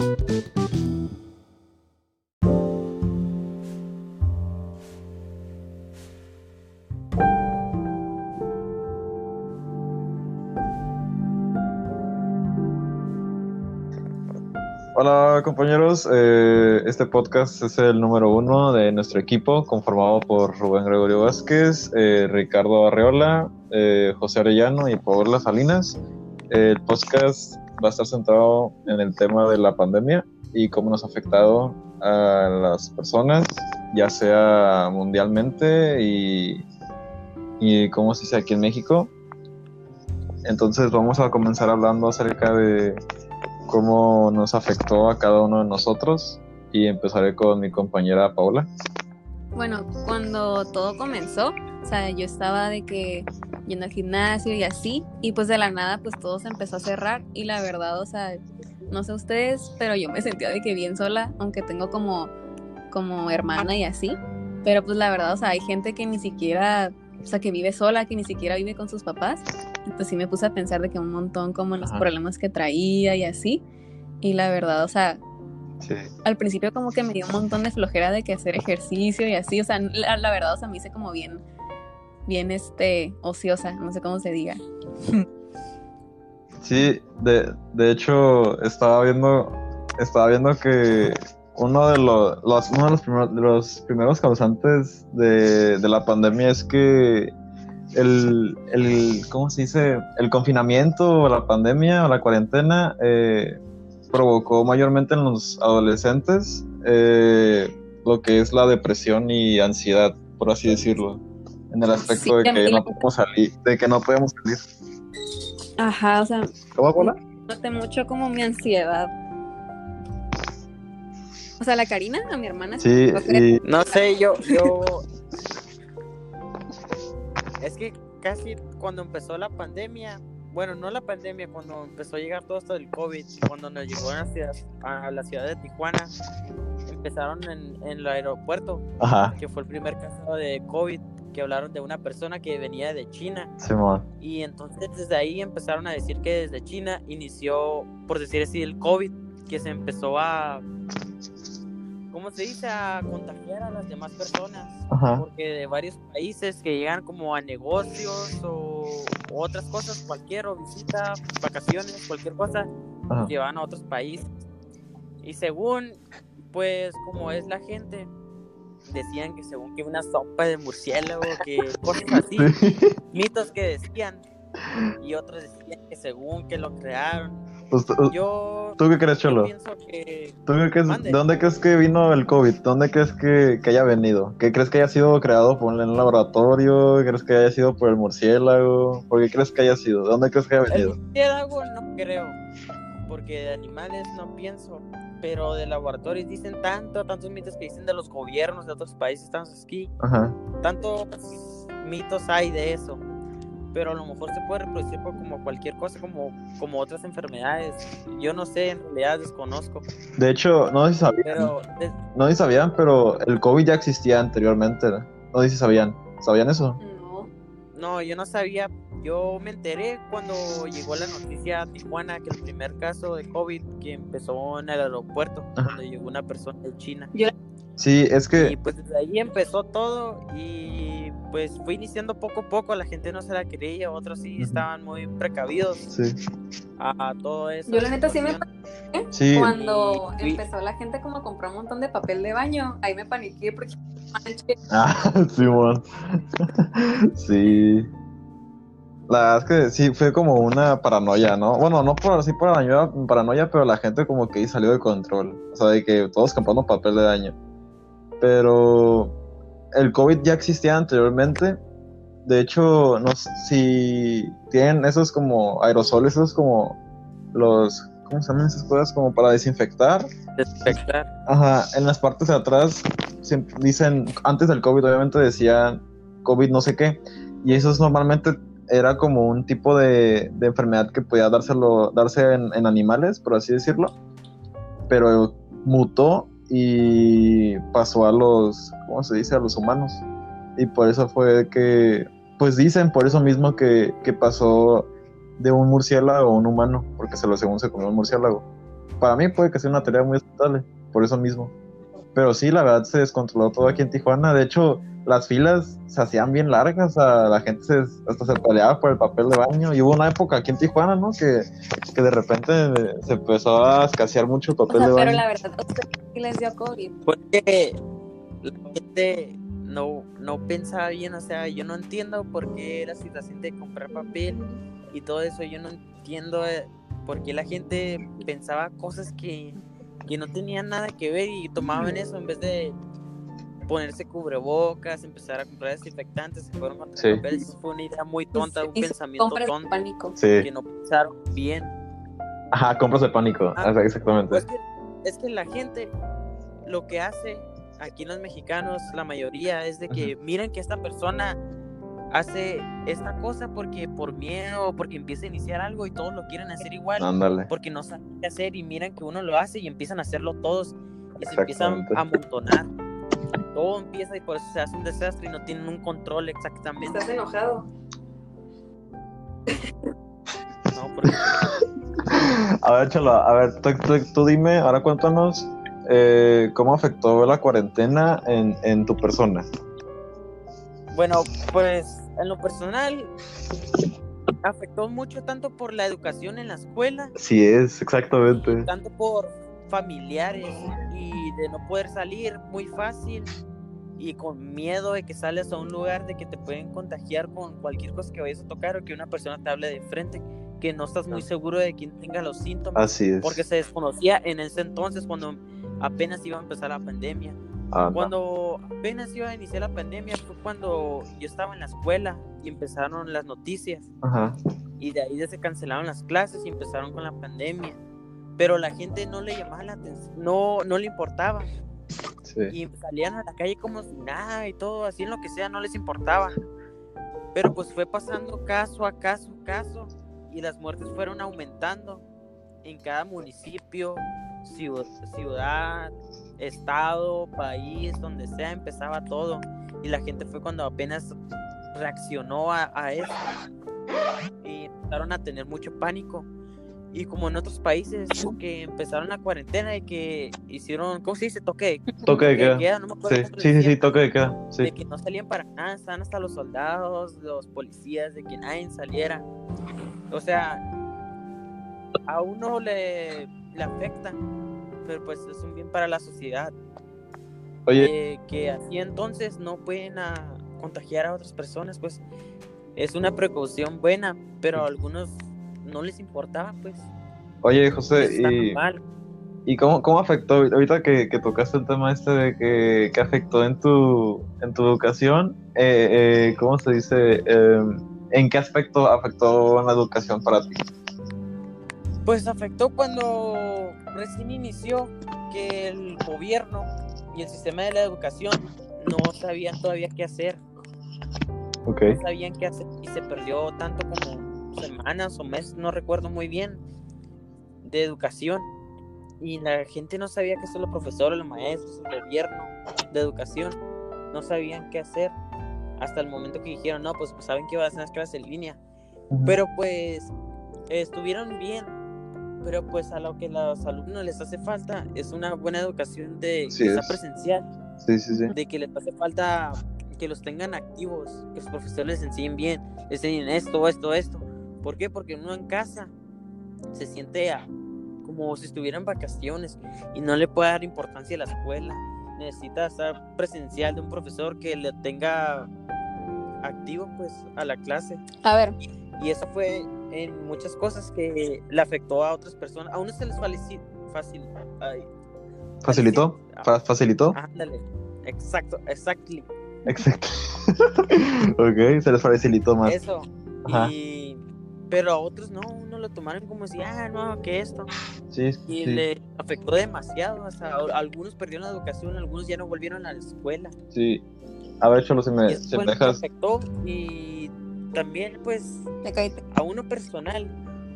Hola compañeros, eh, este podcast es el número uno de nuestro equipo conformado por Rubén Gregorio Vázquez, eh, Ricardo Arreola, eh, José Arellano y Paola Salinas. El podcast va a estar centrado en el tema de la pandemia y cómo nos ha afectado a las personas, ya sea mundialmente y, y cómo se dice aquí en México. Entonces vamos a comenzar hablando acerca de cómo nos afectó a cada uno de nosotros y empezaré con mi compañera Paula. Bueno, cuando todo comenzó, o sea, yo estaba de que yendo al gimnasio y así, y pues de la nada pues todo se empezó a cerrar y la verdad, o sea, no sé ustedes, pero yo me sentía de que bien sola, aunque tengo como, como hermana y así, pero pues la verdad, o sea, hay gente que ni siquiera, o sea, que vive sola, que ni siquiera vive con sus papás, y pues sí me puse a pensar de que un montón como los Ajá. problemas que traía y así, y la verdad, o sea, Sí. al principio como que me dio un montón de flojera de que hacer ejercicio y así, o sea, la, la verdad, o sea, me hice como bien, bien, este, ociosa, no sé cómo se diga. Sí, de, de hecho estaba viendo, estaba viendo que uno de los, uno de los, primeros, de los primeros causantes de, de la pandemia es que el, el, ¿cómo se dice? El confinamiento o la pandemia o la cuarentena eh, provocó mayormente en los adolescentes eh, lo que es la depresión y ansiedad, por así decirlo, en el aspecto Sí, de que no podemos salir, de que no podemos salir. Ajá, o sea, ¿Cómo, Paula? noté mucho como mi ansiedad. O sea, la Karina, a mi hermana. Sí, creo- y No sé, yo, yo. Es que casi cuando empezó la pandemia, bueno, no la pandemia, cuando empezó a llegar todo esto del COVID, cuando nos llegó a la ciudad, a la ciudad de Tijuana, empezaron en, en el aeropuerto, ajá, que fue el primer caso de COVID, que hablaron de una persona que venía de China. Simón. Y entonces desde ahí empezaron a decir que desde China inició, por decir así, el COVID, que se empezó a, ¿cómo se dice?, a contagiar a las demás personas. Ajá. Porque de varios países que llegan como a negocios o, o otras cosas, cualquier, o visita, vacaciones, cualquier cosa, Ajá. llevan a otros países. Y según, pues, como es la gente, decían que según que una sopa de murciélago, que cosas así Sí. mitos que decían y otros decían que según que lo crearon. Pues, ¿tú- Yo, ¿Tú qué crees, Cholo? que ¿Tú qué crees- Mande. ¿De dónde crees que vino el COVID? ¿Dónde crees que, que haya venido? ¿Qué crees que haya sido creado por en un laboratorio? ¿Crees que haya sido por el murciélago? ¿Por qué crees que haya sido? ¿De dónde crees que haya el venido? murciélago no creo, porque de animales no pienso, pero de laboratorios dicen tanto, tantos mitos que dicen de los gobiernos de otros países, tantos aquí, Ajá. tantos mitos hay de eso. Pero a lo mejor se puede reproducir por como cualquier cosa, como, como otras enfermedades. Yo no sé, en realidad desconozco. De hecho, no sé si sabían, Pero de- no sé si sabían, pero el COVID ya existía anteriormente. No sé si sabían. ¿Sabían eso? No. No, yo no sabía. Yo me enteré cuando llegó la noticia a Tijuana que el primer caso de COVID que empezó en el aeropuerto, Ajá. cuando llegó una persona de China. Sí, es Y que... pues desde ahí empezó todo y pues fue iniciando poco a poco. La gente no se la creía, otros sí estaban muy precavidos Sí. a, a todo eso. Yo la neta sí me Sí. Cuando Y- y- empezó la gente como a comprar un montón de papel de baño, ahí me paniqué porque manches, Ah, Simón. sí. La verdad es que sí, fue como una paranoia, ¿no? Bueno, no por así paranoia, paranoia, pero la gente como que salió de control. O sea, de que todos comprando papel de daño. Pero el COVID ya existía anteriormente. De hecho, no sé si tienen esos como aerosoles, esos como los, ¿cómo se llaman esas cosas? Como para desinfectar. Desinfectar. Ajá, en las partes de atrás siempre dicen, antes del COVID obviamente decían COVID no sé qué, y eso es normalmente era como un tipo de, de enfermedad que podía dárselo, darse en, en animales, por así decirlo, pero mutó y pasó a los, ¿cómo se dice? A los humanos. Y por eso fue que, pues dicen por eso mismo que, que pasó de un murciélago a un humano, porque se lo según se comió un murciélago. para mí puede que sea una tarea muy aceptable, por eso mismo. Pero sí, la verdad se descontroló todo aquí en Tijuana. De hecho, las filas se hacían bien largas, a la gente se, hasta se peleaba por el papel de baño. Y hubo una época aquí en Tijuana, ¿no? Que, que de repente se empezó a escasear mucho el O papel sea, de pero baño. la verdad, ¿a ustedes qué les dio COVID? Porque la gente no, no pensaba bien, o sea, yo no entiendo por qué la situación de comprar papel y todo eso, yo no entiendo eh, por qué la gente pensaba cosas que, que no tenían nada que ver y tomaban eso en vez de ponerse cubrebocas, empezar a comprar desinfectantes, se fueron contra Sí. el papel, eso fue una idea muy tonta, un Y pensamiento compras de tonto pánico. Sí, que no pensaron bien. ajá, compras de pánico, Ah, ajá, exactamente. Pues que, es que la gente lo que hace aquí los mexicanos, la mayoría, es de que miren que esta persona hace esta cosa porque por miedo, porque empieza a iniciar algo y todos lo quieren hacer igual, Ándale. porque no saben qué hacer y miran que uno lo hace y empiezan a hacerlo todos y se empiezan a amontonar. Todo empieza y por eso se hace un desastre y no tienen un control exactamente. ¿Estás enojado? No, porque A ver, Cholo, a ver, tú, tú- tú dime, ahora cuéntanos eh, cómo afectó la cuarentena en, en tu persona. Bueno, pues en lo personal afectó mucho tanto por la educación en la escuela, Sí es, exactamente. tanto por familiares y de no poder salir muy fácil y con miedo de que sales a un lugar de que te pueden contagiar con cualquier cosa que vayas a tocar o que una persona te hable de frente, que no estás muy seguro de quién tenga los síntomas, Así es. porque se desconocía en ese entonces cuando apenas iba a empezar la pandemia. Cuando apenas iba a iniciar la pandemia fue cuando yo estaba en la escuela y empezaron las noticias Ajá. y de ahí ya se cancelaron las clases y empezaron con la pandemia. Pero la gente no le llamaba la atención, no, no le importaba Sí. y salían a la calle como si nada y todo, así en lo que sea, no les importaba. Pero pues fue pasando caso a caso, caso y las muertes fueron aumentando en cada municipio, ciu- ciudad, estado, país, donde sea, empezaba todo. Y la gente fue cuando apenas reaccionó a, a eso y empezaron a tener mucho pánico. Y como en otros países que empezaron la cuarentena y que hicieron, ¿cómo se dice? Toque, Toque de queda. queda, no me acuerdo Sí, sí, sí, decían sí, toque de queda. de Sí. que no salían para nada, estaban hasta los soldados, los policías, de que nadie saliera. O sea, a uno le, le afecta, pero pues es un bien para la sociedad. Oye, Eh, que así entonces no pueden a, contagiar a otras personas, pues es una precaución buena, pero algunos no les importaba, pues. oye, José, está y, mal. ¿y cómo, cómo afectó, ahorita que, que tocaste el tema este de que, que afectó en tu, en tu educación, eh, eh, ¿cómo se dice? Eh, ¿En qué aspecto afectó en la educación para ti? Pues afectó cuando recién inició que el gobierno y el sistema de la educación no sabían todavía qué hacer, no sabían qué hacer y se perdió tanto como semanas o meses, no recuerdo muy bien, de educación. Y la gente no sabía qué son los profesores, los maestros, el gobierno de educación, no sabían qué hacer. Hasta el momento que dijeron, no, pues, pues saben que van a hacer las clases en línea. Pero pues estuvieron bien. Pero pues a lo que a los alumnos les hace falta es una buena educación de Sí que es. presencial, Sí, sí, sí. de que les hace falta que los tengan activos, que los profesores les enseñen bien, les enseñen esto, esto, esto. ¿Por qué? Porque uno en casa se siente a- como si estuviera en vacaciones y no le puede dar importancia a la escuela. Necesita estar presencial de un profesor que le tenga activo pues a la clase. A ver, Y eso fue en muchas cosas que le afectó a otras personas. A unos se les facilitó. Facil, ¿Facilitó? Ah. Fa- ¿Facilitó? ándale. Exacto, exactly. Exacto. ok, se les facilitó más. Eso. Ajá. Y, pero a otros no, uno lo tomaron como si, ah, no, que esto. Sí, Y sí. le afectó demasiado. O sea, algunos perdieron la educación, algunos ya no volvieron a la escuela. sí. A ver, Cholo, si Y me, si me dejas. afectó. Y también, pues, a uno personal.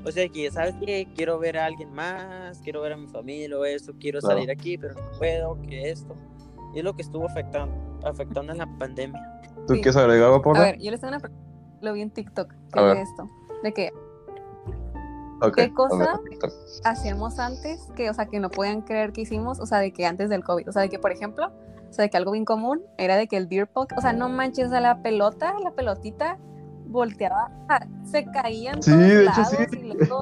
O sea, que sabes que quiero ver a alguien más, quiero ver a mi familia o eso, quiero Claro. salir aquí, pero no puedo, que esto. Y es lo que estuvo afectando, afectando en la pandemia. ¿Tú Sí. quieres agregar algo, A Paula? ver, yo les tengo una pregunta. Lo vi en TikTok. Ver. de esto. De que ¿Qué cosa? Hacíamos antes que, o sea, que no podían creer que hicimos, o sea, de que antes del COVID, o sea, de que, por ejemplo, o sea, de que algo bien común era de que el beer pong, o sea, no manches, a la pelota, la pelotita volteaba, se caían Sí, todos de hecho, sí. y luego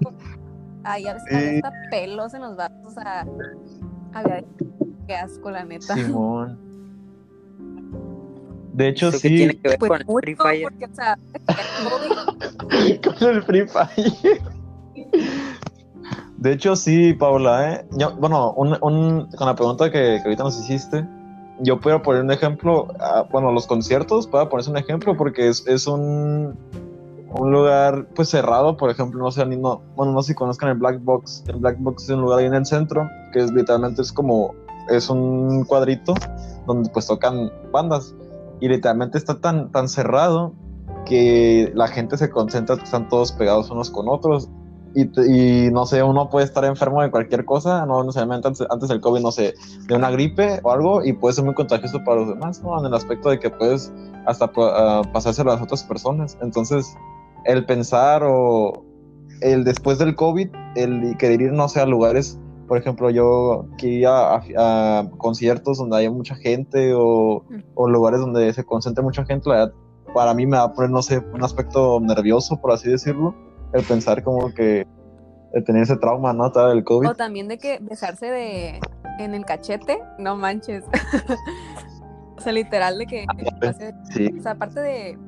ahí Sí. había hasta pelos en los vasos, o sea, había qué asco, la neta. Simón. De hecho, ¿Eso qué sí. tiene que ver Pues con el Free Fire? porque, o sea, con el Free Fire. De hecho, sí, Paula, ¿eh? Yo- bueno, un- un- con la pregunta que, que ahorita nos hiciste, yo puedo poner un ejemplo, ah, bueno, los conciertos, puedo ponerse un ejemplo porque es, es un, un lugar pues cerrado, por ejemplo, no sé, ni no, bueno, no sé si conozcan el Black Box, el Black Box es un lugar ahí en el centro, que es literalmente es como, es un cuadrito donde pues tocan bandas y literalmente está tan, tan cerrado que la gente se concentra, están todos pegados unos con otros y, y no sé, uno puede estar enfermo de cualquier cosa, no necesariamente antes, antes del COVID, no sé, de una gripe o algo y puede ser muy contagioso para los demás, ¿no? En el aspecto de que puedes hasta ah, pasárselo a las otras personas. Entonces, el pensar o el después del COVID, el querer ir, no sé, a lugares, por ejemplo, yo que a, a conciertos donde haya mucha gente o, o lugares donde se concentre mucha gente, la verdad, para mí me va a poner, no sé, un aspecto nervioso, por así decirlo, el pensar como que el tener ese trauma, ¿no? Tal del COVID. o también de que besarse de en el cachete, no manches. o sea, literal de que hace- Sí, O sea, aparte de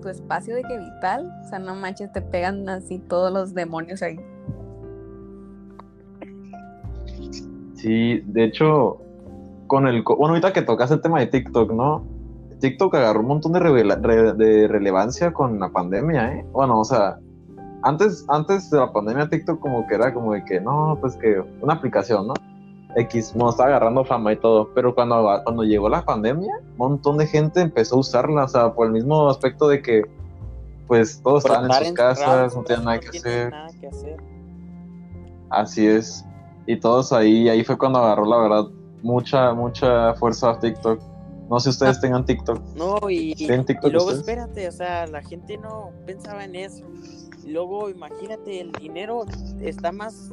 tu espacio de que vital, o sea, no manches, te pegan así todos los demonios ahí. Sí, de hecho, con el... Bueno, ahorita que tocas el tema de TikTok, ¿no? TikTok agarró un montón de, revela- re- de relevancia con la pandemia, ¿eh? Bueno, o sea, antes, antes de la pandemia TikTok como que era como de que, no, pues que una aplicación, ¿no? X, no, estaba agarrando fama y todo, pero cuando, cuando llegó la pandemia, un montón de gente empezó a usarla, o sea, por el mismo aspecto de que, pues, todos estaban en sus casas, no tenían nada que tienen hacer. nada que hacer. Así es. Y todos ahí, ahí fue cuando agarró la verdad mucha, mucha fuerza a TikTok. No sé si ustedes tengan TikTok. No, y, ¿Tienen y TikTok luego ustedes? espérate, o sea, la gente no pensaba en eso. Y luego imagínate, el dinero está más,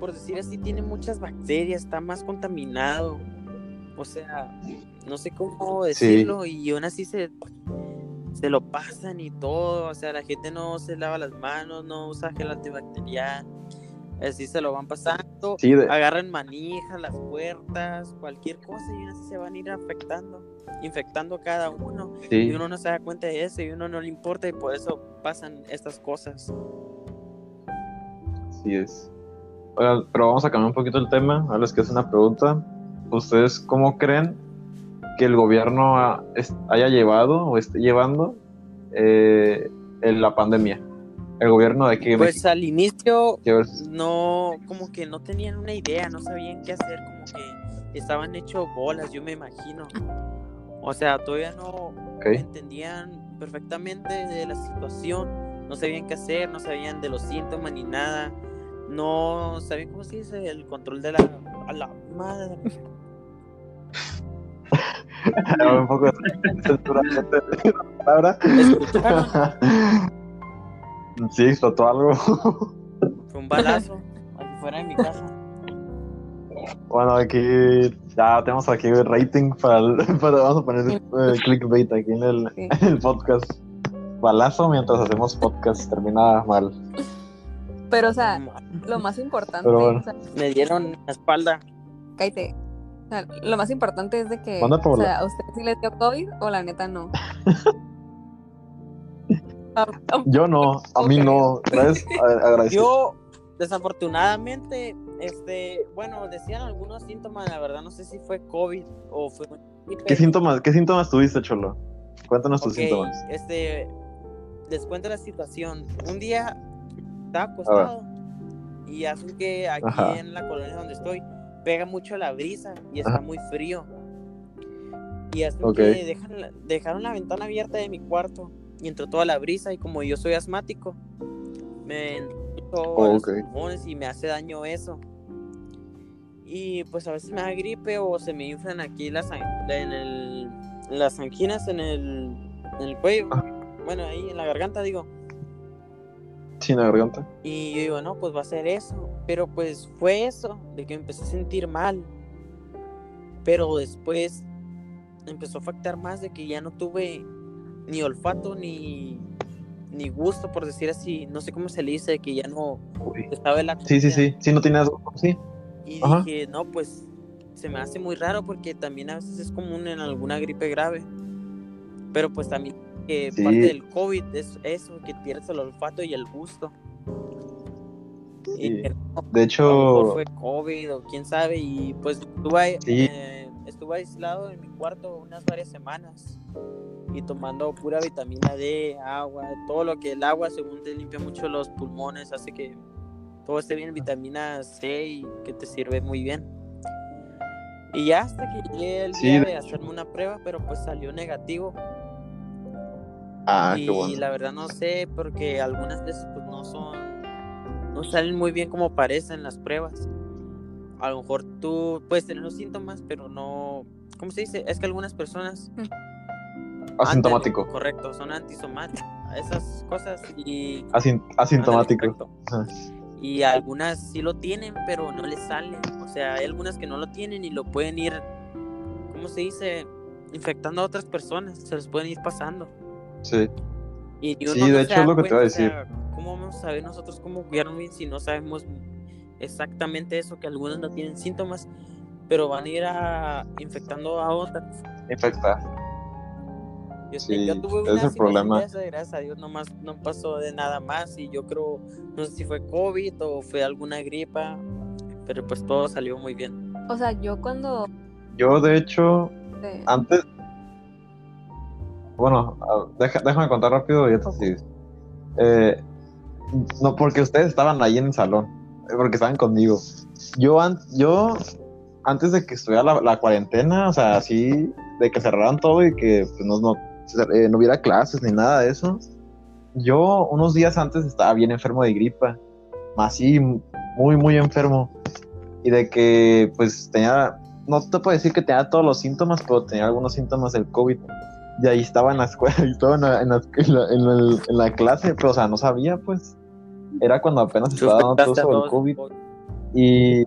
por decir así, tiene muchas bacterias, está más contaminado. O sea, no sé cómo decirlo, y aún así se, se lo pasan y todo. O sea, la gente no se lava las manos, no usa gel antibacterial. Así se lo van pasando Sí, de- agarran manijas, las puertas, cualquier cosa y así se van a ir afectando, infectando a cada uno. Y uno no se da cuenta de eso y uno no le importa y por eso pasan estas cosas. Así es. Pero vamos a cambiar un poquito el tema. A los que es una pregunta. ¿Ustedes cómo creen que el gobierno haya llevado o esté llevando eh, en la pandemia? El gobierno de aquí de Pues México. al inicio no, como que no tenían una idea, no sabían qué hacer, como que estaban hechos bolas, yo me imagino. O sea, todavía no entendían perfectamente de la situación, no sabían qué hacer, no sabían de los síntomas ni nada, no sabían cómo se dice el control de la a la madre. un poco de palabra. Sí, explotó algo. Fue un balazo aquí fuera de mi casa. Bueno, aquí ya tenemos aquí el rating para, el- para- vamos a poner eh, clickbait aquí en el, Sí. en el podcast. Balazo mientras hacemos podcast termina mal. Pero, o sea, lo más importante, Pero bueno. o sea, Me dieron la espalda. cállate. O sea, lo más importante es de que, o sea, ¿a usted sí le dio COVID o la neta no? Yo no, a mí no. Agradecido. Yo, desafortunadamente, este, bueno, decían algunos síntomas, la verdad no sé si fue COVID o fue... ¿Qué síntomas, ¿Qué síntomas tuviste, Cholo? Cuéntanos tus síntomas. este, les cuento la situación. Un día estaba acostado y hace que aquí Ajá. en la colonia donde estoy pega mucho la brisa y está Ajá. muy frío. Y hace Ok. que dejan dejaron la ventana abierta de mi cuarto y entró toda la brisa y como yo soy asmático, me entró Oh, los ok. pulmones y me hace daño eso. Y pues a veces me da gripe o se me inflan aquí las, en el, las anginas en el, en el cuello. Ah. Bueno, ahí en la garganta digo. Sí, la garganta. Y yo digo, no, pues va a ser eso. Pero pues fue eso, de que me empecé a sentir mal. Pero después empezó a afectar más de que ya no tuve ni olfato ni, ni gusto, por decir así. No sé cómo se le dice, que ya no en la Sí, sí, sí. Sí, no tenías. Sí. Y Ajá. dije, no, pues se me hace muy raro porque también a veces es común en alguna gripe grave. Pero pues también que Sí. parte del COVID es eso, que pierdes el olfato y el gusto. Sí. no, De hecho, fue COVID o quién sabe. Y pues Sí. eh, estuve aislado en mi cuarto unas varias semanas. Y tomando pura vitamina D, agua, todo lo que el agua según te limpia mucho los pulmones, hace que todo esté bien, vitamina C y que te sirve muy bien. Y ya hasta que llegué el Sí, día de hacerme una prueba, pero pues salió negativo. ah, y qué bueno. la verdad no sé, porque algunas veces pues no son, no salen muy bien como parecen las pruebas. A lo mejor tú puedes tener los síntomas, pero no, ¿cómo se dice? Es que algunas personas... Asintomático. Ándale, correcto, son antisomáticos. Esas cosas y... Asin- ándale, asintomático. Y algunas sí lo tienen, pero no les salen. O sea, hay algunas que no lo tienen y lo pueden ir, ¿cómo se dice? Infectando a otras personas, se les pueden ir pasando. Sí. Y Sí, no de hecho, es lo que te iba a cuenta, o decir. sea, ¿Cómo vamos a saber nosotros cómo cuidarnos bien si no sabemos exactamente eso? Que algunos no tienen síntomas, pero van a ir a, infectando a otras. Infecta. Yo, Sí, yo tuve ese una es el problema. de esa, gracias a Dios, nomás no pasó de nada más. Y yo creo, no sé si fue COVID o fue alguna gripa, pero pues todo salió muy bien. O sea, yo cuando... Yo, de hecho, antes. Bueno, deja- déjame contar rápido y te sigues. Eh, no, porque ustedes estaban ahí en el salón, porque estaban conmigo. Yo, an- yo antes de que estuviera la, la cuarentena, o sea, así, de que cerraran todo y que pues, no, no, eh, no hubiera clases ni nada de eso, yo unos días antes estaba bien enfermo de gripa, así, muy, muy enfermo. Y de que, pues, tenía, no te puedo decir que tenía todos los síntomas, pero tenía algunos síntomas del COVID. Y ahí estaba en la escuela, y estaba en la, en la- en la- en la clase, pero, o sea, no sabía, pues. Era cuando apenas estaba dando todo del todos. COVID. Y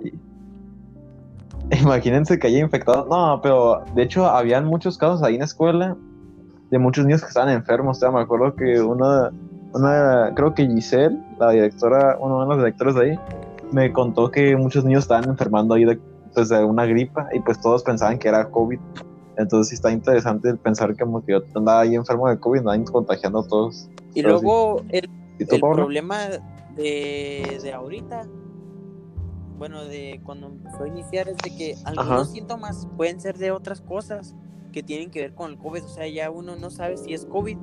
imagínense que haya infectado. No, pero de hecho habían muchos casos ahí en la escuela de muchos niños que estaban enfermos. O sea, me acuerdo que una, una, creo que Giselle, la directora, uno de los directores de ahí, me contó que muchos niños estaban enfermando ahí de, pues, de una gripa y pues todos pensaban que era COVID. Entonces sí está interesante el pensar que como que yo andaba ahí enfermo de COVID, andaban contagiando a todos. Y Pero luego el, ¿Y tú, el problema de, de ahorita, bueno, de cuando empezó a iniciar, es de que algunos Ajá. síntomas pueden ser de otras cosas que tienen que ver con el COVID. O sea, ya uno no sabe si es COVID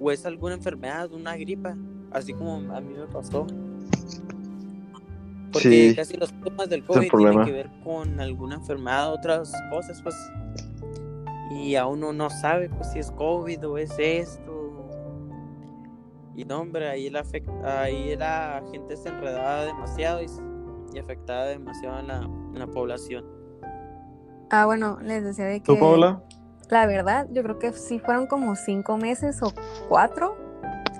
o es alguna enfermedad, una gripa, así como a mí me pasó. Porque Sí, casi los síntomas del el COVID tienen que ver con alguna enfermedad, otras cosas, pues. Y a uno no sabe pues, si es COVID o es esto. Y no, hombre, ahí la, ahí la gente se enredaba demasiado y, y afectaba demasiado a la, en la población. Ah, bueno, les decía de que... ¿Tú, Paula? La verdad, yo creo que sí fueron como cinco meses o cuatro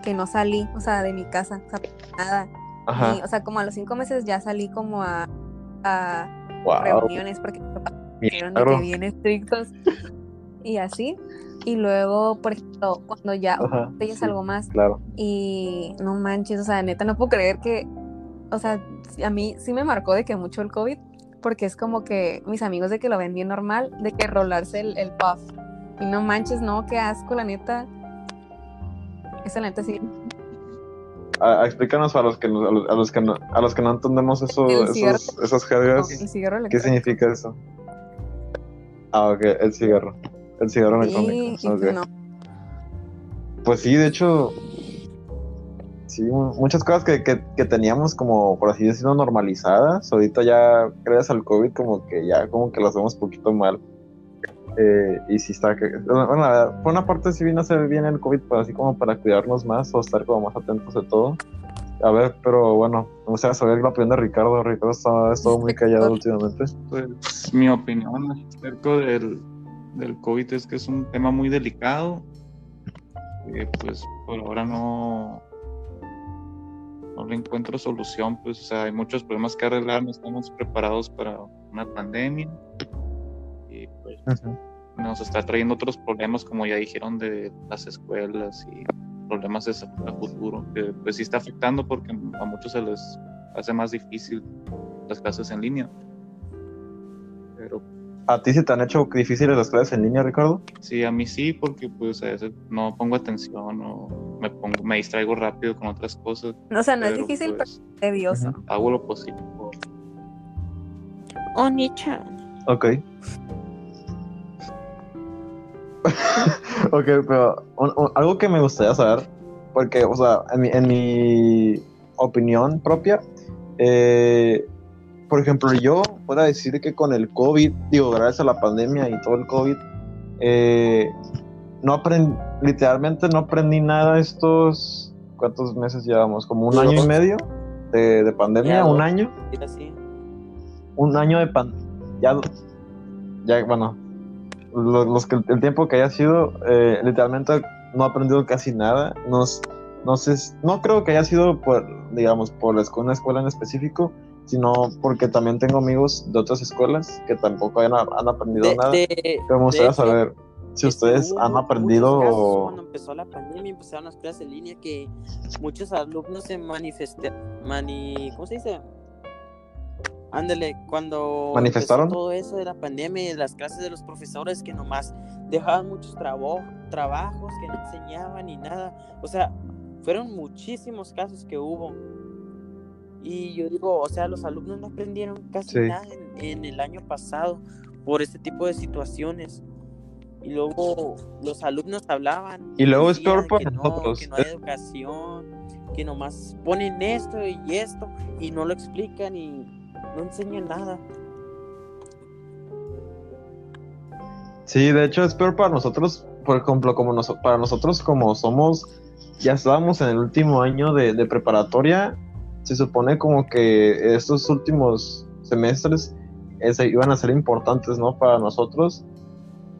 que no salí, o sea, de mi casa, o sea, nada. Ajá. Y, o sea, como a los cinco meses ya salí como a, a Wow. reuniones porque mis papás dijeron de que bien estrictos y así. Y luego, por ejemplo, cuando ya, Ajá, es sí. algo más Claro. y no manches, o sea, neta, no puedo creer que, o sea, a mí sí me marcó de que mucho el COVID, porque es como que mis amigos de que lo ven bien normal, de que rolarse el, el puff. Y no manches, no, qué asco, la neta. Esa la neta sí. A- a- explícanos para los que no- a los, a los que no, a los que no entendemos eso, esos, esas no, jergas. cigarro ¿Qué significa eso? Ah, ok, el cigarro. El cigarro Sí, electrónico. y ok. pues no. Pues sí, de hecho, sí, mu- muchas cosas que, que, que teníamos como, por así decirlo, normalizadas, ahorita ya, gracias al COVID, como que ya como que las vemos poquito mal. Eh, y sí está que, bueno, la verdad, por una parte sí vino a ser bien el COVID, pero así como para cuidarnos más o estar como más atentos de todo. A ver, pero bueno, me gustaría saber la opinión de Ricardo. Ricardo está, ha estado muy callado últimamente. Pues mi opinión acerca del, del COVID es que es un tema muy delicado. que, pues por ahora no, no le encuentro solución, pues, o sea, hay muchos problemas que arreglar, no estamos preparados para una pandemia y pues nos está trayendo otros problemas, como ya dijeron, de las escuelas y problemas de salud a futuro, que pues sí está afectando porque a muchos se les hace más difícil las clases en línea. ¿A ti se te han hecho difíciles las clases en línea, Ricardo? sí, a mí sí, porque pues a veces no pongo atención o me pongo, me distraigo rápido con otras cosas. O sea, no es difícil, pues, pero es tedioso. Hago lo posible. Oni-chan. Ok. ok, pero un- un- algo que me gustaría saber, porque, o sea, en mi, en mi opinión propia, eh, por ejemplo, yo puedo decir que con el COVID, digo, gracias a la pandemia y todo el COVID, eh, no aprendí, literalmente no aprendí nada estos, ¿cuántos meses llevamos? Como un año y medio de, de pandemia, Ya, un año. Un año de pan ya ya bueno lo- los que el tiempo que haya sido eh, literalmente no he aprendido casi nada. No, no sé no creo que haya sido por digamos por la una escuela en específico sino porque también tengo amigos de otras escuelas que tampoco han, han aprendido De- nada de- pero me gustaría saber si Este, ustedes hubo han aprendido casos o- Cuando empezó la pandemia, empezaron las clases en línea que muchos alumnos se manifestaron. Mani, ¿Cómo se dice? Ándale, cuando ¿Manifestaron? todo eso de la pandemia y las clases de los profesores que nomás dejaban muchos trabo- trabajos, que no enseñaban ni nada. O sea, fueron muchísimos casos que hubo. Y yo digo, o sea, los alumnos no aprendieron casi Sí. nada en, en el año pasado por este tipo de situaciones. Y luego los alumnos hablaban. Y luego es peor para que no, nosotros. que no hay educación, que nomás ponen esto y esto y no lo explican y no enseñan nada. Sí, de hecho es peor para nosotros, por ejemplo, como nos- para nosotros como somos, ya estábamos en el último año de, de preparatoria, se supone como que estos últimos semestres se iban a ser importantes, ¿no? Para nosotros.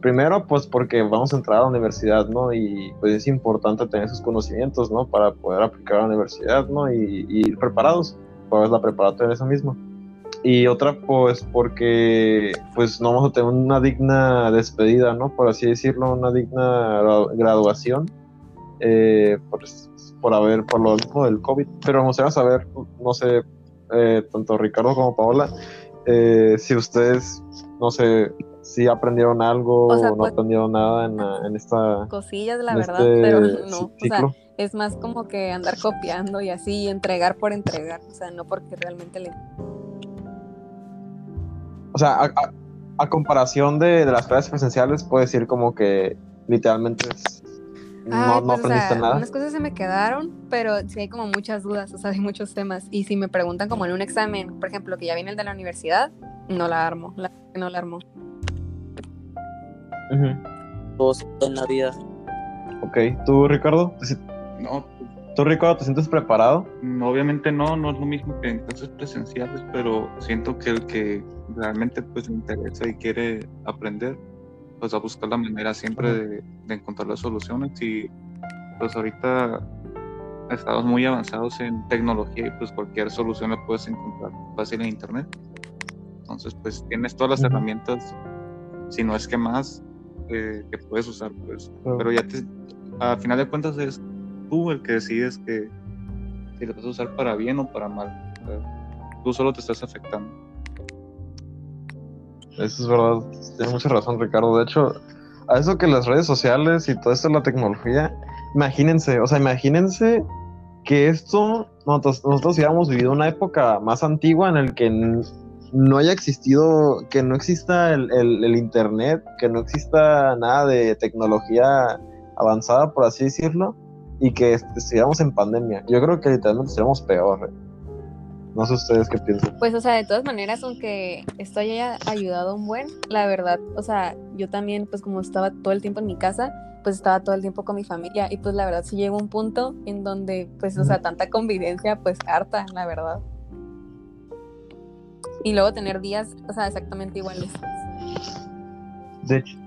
Primero, pues porque vamos a entrar a la universidad, ¿no? Y pues es importante tener esos conocimientos, ¿no? Para poder aplicar a la universidad, ¿no? Y, y ir preparados, pues la preparatoria es eso mismo y otra pues porque pues no vamos a tener una digna despedida, ¿no? Por así decirlo, una digna gra- graduación eh, por, por haber, por lo mismo del COVID. Pero me gustaría saber, no sé, eh, tanto Ricardo como Paola, eh, si ustedes, no sé, si aprendieron algo O sea, o no pues- aprendieron nada en, en esta... Cosillas, la verdad, este pero no. ci- O sea, ciclo. es más como que andar copiando y así, y entregar por entregar. O sea, no porque realmente le. O sea, a, a- a comparación de, de las clases presenciales, puedo decir como que literalmente es- no, Ay, no pues, o aprendiste sea, nada. unas cosas se me quedaron, pero sí hay como muchas dudas, o sea, hay muchos temas. Y si me preguntan como en un examen, por ejemplo, que ya viene el de la universidad, no la armo, la, no la armo. Ujú. Todos en la vida. Ok, ¿tú, Ricardo? ¿Te si- No, ¿Tú, Ricardo, te sientes preparado? no, obviamente no, no es lo mismo que en clases presenciales, pero siento que el que realmente pues le interesa y quiere aprender, pues a buscar la manera siempre de, de encontrar las soluciones y pues ahorita estamos muy avanzados en tecnología y pues cualquier solución la puedes encontrar fácil en internet. Entonces pues tienes todas las herramientas, si no es que más, eh, que puedes usar pues. Pero ya te, a final de cuentas es tú el que decides que si lo vas a usar para bien o para mal. O sea, tú solo te estás afectando. Eso es verdad, tienes mucha razón, Ricardo. De hecho, a eso que las redes sociales y todo esto de la tecnología, imagínense, o sea, imagínense que esto, nosotros, nosotros hubiéramos vivido una época más antigua en el que no haya existido, que no exista el, el- el internet, que no exista nada de tecnología avanzada, por así decirlo, y que estuviéramos en pandemia. Yo creo que literalmente estaríamos peor. ¿eh? No sé ustedes qué piensan. Pues, o sea, de todas maneras, aunque esto haya ayudado un buen, la verdad, o sea, yo también, pues como estaba todo el tiempo en mi casa, pues estaba todo el tiempo con mi familia y pues la verdad sí llegó un punto en donde, pues, o sea, tanta convivencia, pues harta, la verdad. Y luego tener días, o sea, exactamente iguales. De hecho.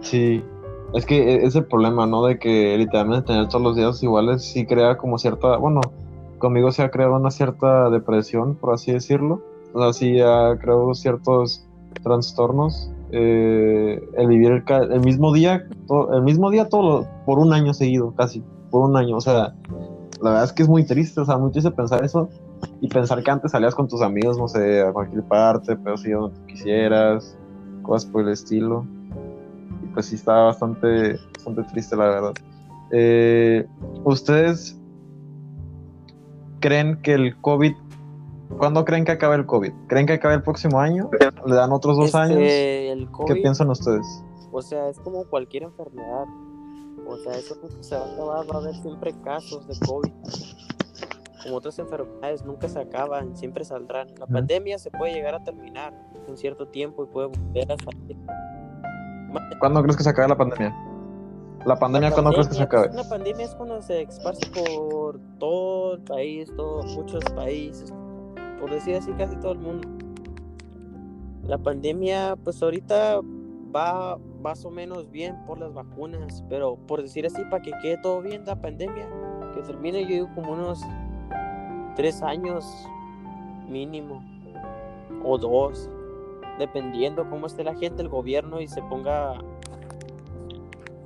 Sí. Es que e, es el problema, ¿no? De que literalmente tener todos los días iguales sí crea como cierta, bueno, conmigo se ha creado una cierta depresión, por así decirlo. O sea, sí ha creado ciertos trastornos. Eh, el vivir el, mismo día, el mismo día todo por un año seguido, casi, por un año. O sea, la verdad es que es muy triste, o sea, muy triste pensar eso y pensar que antes salías con tus amigos, no sé, a cualquier parte, pero si donde quisieras, cosas por el estilo. Y pues sí, estaba bastante, bastante triste, la verdad. Eh, ¿Ustedes creen que el COVID, cuándo creen que acabe el COVID? ¿Creen que acabe el próximo año? ¿Le dan otros dos Este, años? el COVID, ¿Qué piensan ustedes? O sea, es como cualquier enfermedad. O sea, eso se va a acabar, va a haber siempre casos de COVID. Como otras enfermedades, nunca se acaban, siempre saldrán. La pandemia se puede llegar a terminar en cierto tiempo y puede volver a salir. ¿Cuándo crees que se acabe la pandemia? ¿La pandemia La cuándo crees que se acabe? Una pandemia es cuando se esparce por todo el país, todo, muchos países, por decir así, casi todo el mundo. La pandemia, pues ahorita va más o menos bien por las vacunas, pero por decir así, para que quede todo bien la pandemia, que termine yo digo como unos tres años mínimo, o dos, dependiendo cómo esté la gente, el gobierno y se ponga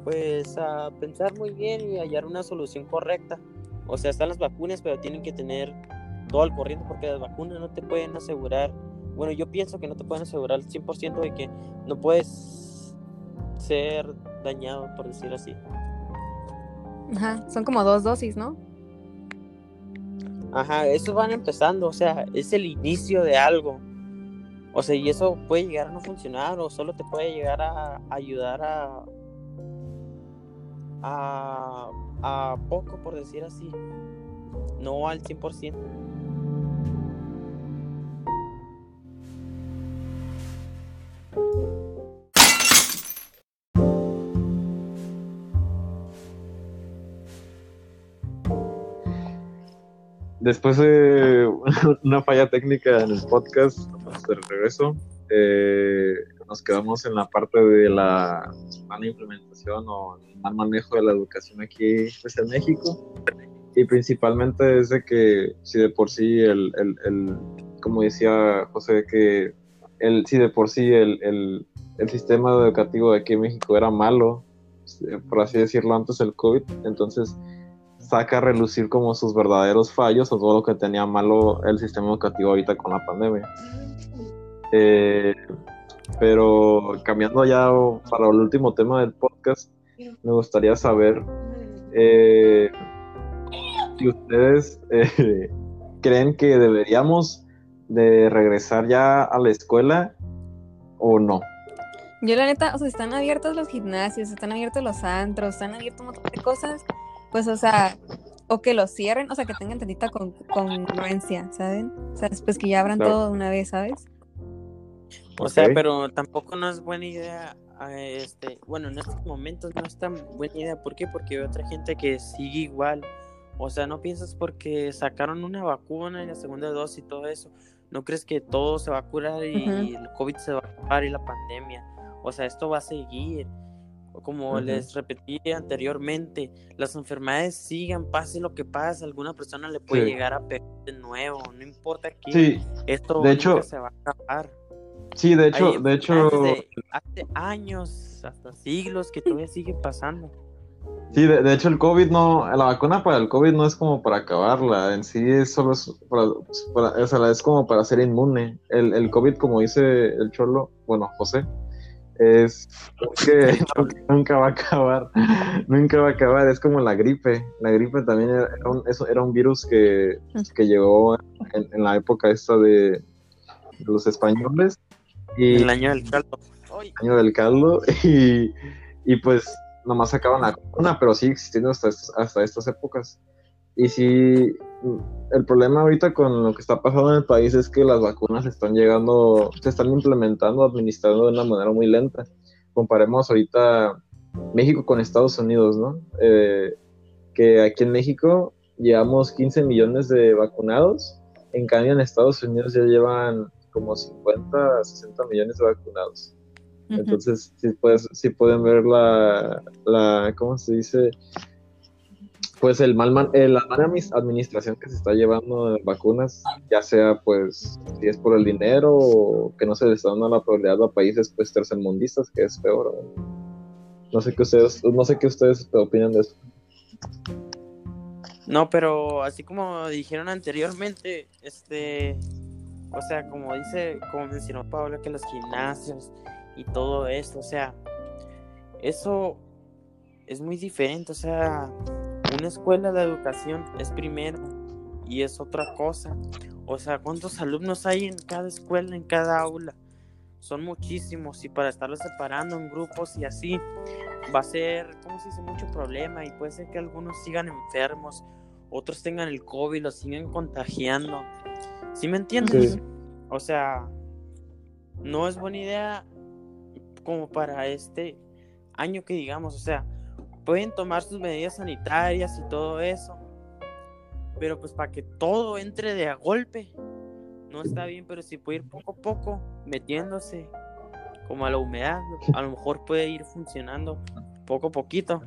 pues a pensar muy bien y hallar una solución correcta. O sea, están las vacunas, pero tienen que tener todo al corriente porque las vacunas no te pueden asegurar, bueno, yo pienso que no te pueden asegurar el 100% de que no puedes ser dañado, por decir así. Ajá, son como dos dosis, ¿no? Ajá, eso van empezando, o sea, es el inicio de algo. O sea, y eso puede llegar a no funcionar o solo te puede llegar a ayudar a a, a poco, por decir así. No al 100%. Después de una falla técnica en el podcast, de regreso, eh, nos quedamos en la parte de la mala implementación o mal manejo de la educación aquí pues, en México. Y principalmente es de que si de por sí el, el, el como decía José, que el, si de por sí el, el sistema educativo de aquí en México era malo, por así decirlo, antes del COVID, entonces saca a relucir como sus verdaderos fallos o todo lo que tenía malo el sistema educativo ahorita con la pandemia. Eh, pero cambiando ya para el último tema del podcast, me gustaría saber eh, si ustedes eh, creen que deberíamos de regresar ya a la escuela o no. Yo la neta, o sea, están abiertos los gimnasios, están abiertos los antros, están abiertos un montón de cosas, pues, o sea, o que los cierren, o sea, que tengan tantita con, congruencia, ¿saben? O sea, después que ya abran Claro. todo de una vez, ¿sabes? O sea, pero tampoco no es buena idea, eh, este, bueno, en estos momentos no es tan buena idea. ¿Por qué? Porque hay otra gente que sigue igual. O sea, no piensas porque sacaron una vacuna y la segunda dosis y todo eso. ¿No crees que todo se va a curar y el COVID se va a acabar y la pandemia? O sea, esto va a seguir. Como les repetí anteriormente, las enfermedades sigan, pase lo que pase, alguna persona le puede Sí. llegar a pegar de nuevo, no importa qué, Sí, esto de hecho- se va a acabar. Sí, de hecho, de hecho, enfermedades de hace años, hasta siglos, que todavía sigue pasando. Sí, de, de hecho el COVID no, la vacuna para el COVID no es como para acabarla, en sí es solo es para, para- o sea, es como para ser inmune. El, el COVID, como dice el cholo, bueno, José, es que nunca, va a acabar, nunca va a acabar, es como la gripe. La gripe también era un, eso era un virus que, que llegó en, en la época esta de los españoles y El año del caldo. Año del caldo y, y pues nomás sacaban la vacuna, pero sigue existiendo hasta, hasta estas épocas. Y sí, el problema ahorita con lo que está pasando en el país es que las vacunas están llegando, se están implementando, administrando de una manera muy lenta. Comparemos ahorita México con Estados Unidos, ¿no? Eh, que aquí en México llevamos 15 millones de vacunados, en cambio en Estados Unidos ya llevan como 50, 60 millones de vacunados. Entonces, sí, pues, sí pueden ver la, la, ¿cómo se dice? Pues el mal, eh, la mala administración que se está llevando de vacunas, ya sea pues si es por el dinero o que no se les está dando la prioridad a países pues tercermundistas, que es peor. No sé qué ustedes, no sé qué ustedes opinan de eso. No, pero así como dijeron anteriormente, este, o sea, como dice, como mencionó Pablo, que los gimnasios y todo esto, o sea, eso es muy diferente, o sea, una escuela de educación es primero y es otra cosa. O sea, ¿cuántos alumnos hay en cada escuela, en cada aula? Son muchísimos y para estarlos separando en grupos y así va a ser, como se dice, mucho problema y puede ser que algunos sigan enfermos, otros tengan el COVID, los sigan contagiando. ¿Sí me entiendes? O sea, no es buena idea como para este año que digamos, o sea, pueden tomar sus medidas sanitarias y todo eso, pero pues para que todo entre de a golpe, no está bien, pero si puede ir poco a poco metiéndose como a la humedad, a lo mejor puede ir funcionando poco a poquito.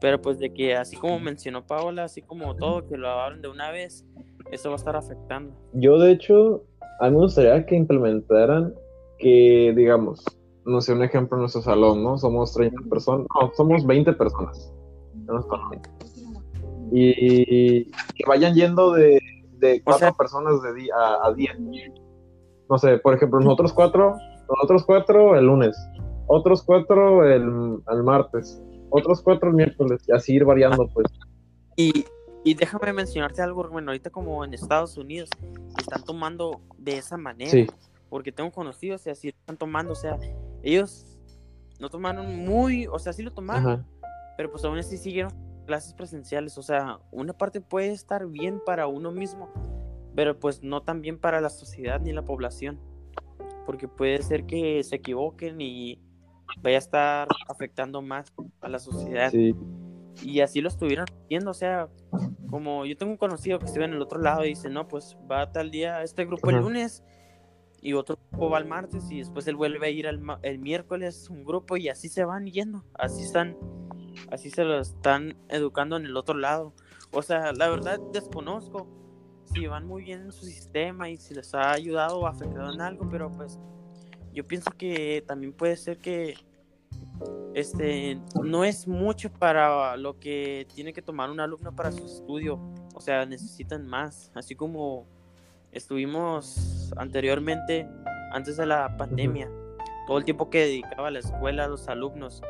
Pero pues de que así como mencionó Paola, así como todo, que lo abran de una vez, eso va a estar afectando. Yo de hecho, a mí me gustaría que implementaran que, digamos, no sé, un ejemplo en nuestro salón, ¿no? Somos 30 personas, no, somos 20 personas. Y que vayan yendo de, de cuatro personas de día a, 10. No sé, por ejemplo, nosotros cuatro, nosotros cuatro el lunes, otros cuatro el, el martes, otros cuatro el miércoles, y así ir variando, pues. Y, y déjame mencionarte algo, bueno, ahorita como en Estados Unidos están tomando de esa manera. Sí. Porque tengo conocidos y así están tomando, o sea, ellos no tomaron muy, o sea, sí lo tomaron, pero pues aún así siguieron clases presenciales, o sea, una parte puede estar bien para uno mismo, pero pues no tan bien para la sociedad ni la población, porque puede ser que se equivoquen y vaya a estar afectando más a la sociedad. Y así lo estuvieron haciendo, o sea, como yo tengo un conocido que estuvo en el otro lado y dice, no, pues va tal día este grupo el lunes y otro grupo va el martes y después él vuelve a ir el miércoles un grupo y así se van yendo, así están, así se lo están educando en el otro lado. O sea, la verdad desconozco si van muy bien en su sistema y si les ha ayudado o afectado en algo, pero pues yo pienso que también puede ser que este no es mucho para lo que tiene que tomar un alumno para su estudio, o sea, necesitan más, así como estuvimos anteriormente, antes de la pandemia, todo el tiempo que dedicaba a la escuela, a los alumnos,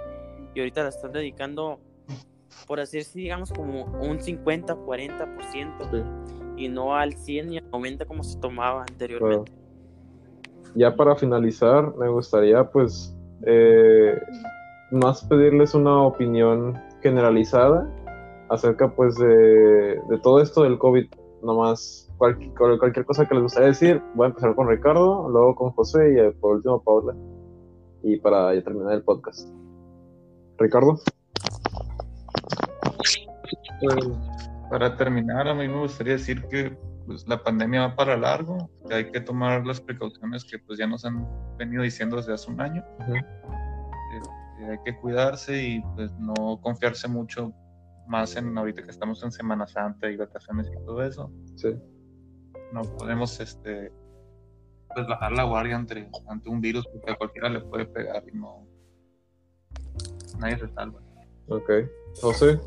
y ahorita la están dedicando, por así decirlo, digamos, como un 50, 40%, y no al 100 y al 90 como se tomaba anteriormente. Ya para finalizar, me gustaría, pues, eh, más pedirles una opinión generalizada acerca, pues, de, de todo esto del COVID, nomás cualquier, cualquier cosa que les gustaría decir, voy a empezar con Ricardo, luego con José y eh, por último Paula. Y para terminar el podcast. Ricardo. Pues, para terminar, a mí me gustaría decir que pues, la pandemia va para largo, que hay que tomar las precauciones que pues ya nos han venido diciendo desde hace un año. Hay que cuidarse y pues no confiarse mucho más en ahorita que estamos en Semana Santa y vacaciones y todo eso. Sí no podemos este pues bajar la guardia ante, ante un virus porque a cualquiera le puede pegar y no nadie se salva. Ok. José.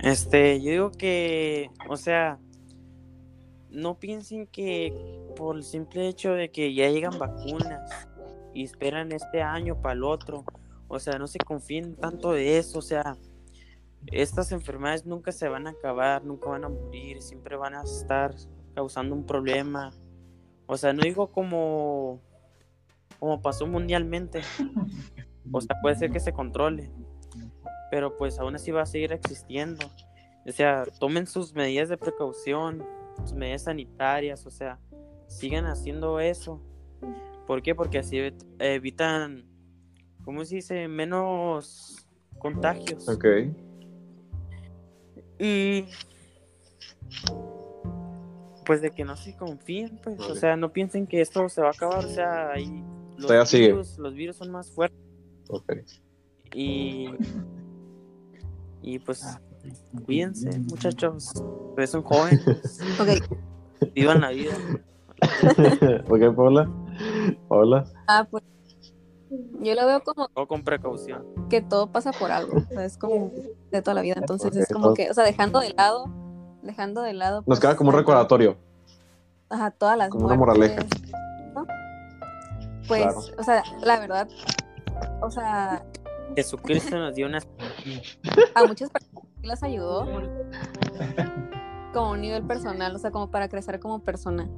Este, yo digo que, o sea, no piensen que por el simple hecho de que ya llegan vacunas y esperan este año para el otro, o sea, no se confíen tanto de eso, o sea, estas enfermedades nunca se van a acabar, nunca van a morir, siempre van a estar causando un problema. O sea, no digo como, como pasó mundialmente. O sea, puede ser que se controle, pero pues aún así va a seguir existiendo. O sea, tomen sus medidas de precaución, sus medidas sanitarias, o sea, sigan haciendo eso. ¿Por qué? Porque así evitan, ¿cómo se dice? Menos contagios. Ok. Y pues de que no se confíen, pues, o sea, no piensen que esto se va a acabar, o sea, hay los virus, los virus son más fuertes Ok. y y pues cuídense muchachos pues son jóvenes Ok, vivan la vida ok, Paula. Paula. ah, pues yo lo veo como o con precaución que todo pasa por algo, o sea, es como de toda la vida, entonces es como todo- que, o sea, dejando de lado, dejando de lado. Nos pues, queda como un recordatorio. Ajá, todas las como una moraleja. ¿no? Pues, Claro. o sea, la verdad, o sea, Jesucristo nos dio una a muchas personas las ayudó como un nivel personal, o sea, como para crecer como persona,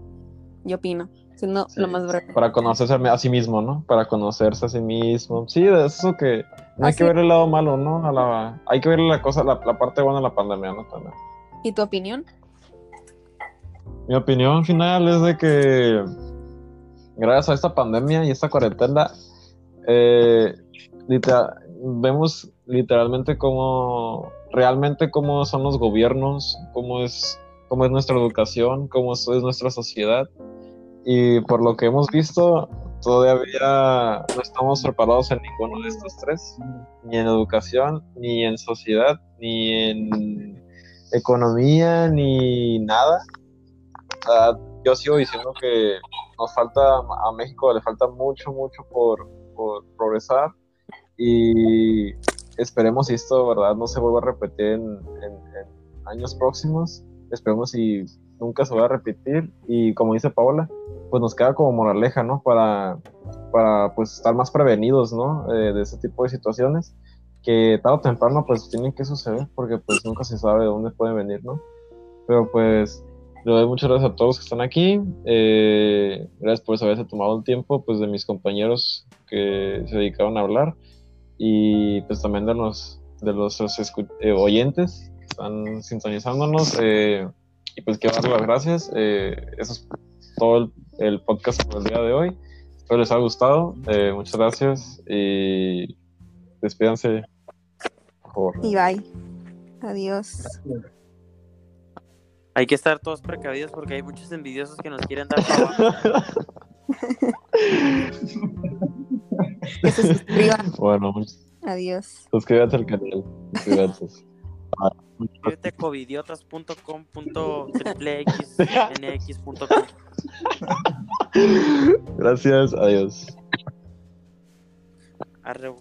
yo opino, siendo Sí. lo más breve. Para conocerse a sí mismo, ¿no? Para conocerse a sí mismo. Sí, eso que no hay que ver el lado malo, ¿no? A la, hay que ver la cosa, la, la parte buena de la pandemia, ¿no? También. ¿Y tu opinión? Mi opinión final es de que gracias a esta pandemia y esta cuarentena, eh, literal- vemos literalmente cómo, realmente cómo son los gobiernos, cómo es, cómo es nuestra educación, cómo es, es nuestra sociedad. Y por lo que hemos visto, todavía no estamos preparados en ninguno de estos tres, ni en educación, ni en sociedad, ni en economía, ni nada. Yo sigo diciendo que nos falta, a México le falta mucho, mucho por, progresar y esperemos si esto, ¿verdad? No se vuelva a repetir en, en- en años próximos. Esperemos si nunca se va a repetir y como dice Paola, pues nos queda como moraleja, ¿no? Para, para pues estar más prevenidos, ¿no? Eh, de ese tipo de situaciones que tarde o temprano pues tienen que suceder porque pues nunca se sabe de dónde pueden venir, ¿no? Pero pues le doy muchas gracias a todos que están aquí. eh, gracias por haberse tomado el tiempo pues de mis compañeros que se dedicaron a hablar y pues también de los de los escu- eh, oyentes que están sintonizándonos eh, y pues quiero darles las gracias. eh, eso es todo el, el podcast por el día de hoy. Espero les haya gustado. eh, muchas gracias y despídanse. Por favor. Y bye. Adiós. hay que estar todos precavidos porque hay muchos envidiosos que nos quieren dar trabajo Que se suscriban. Bueno, Adiós. suscríbete al canal. Suscríbete. Covidiotas.com.xnx.com Gracias, adiós. Arre-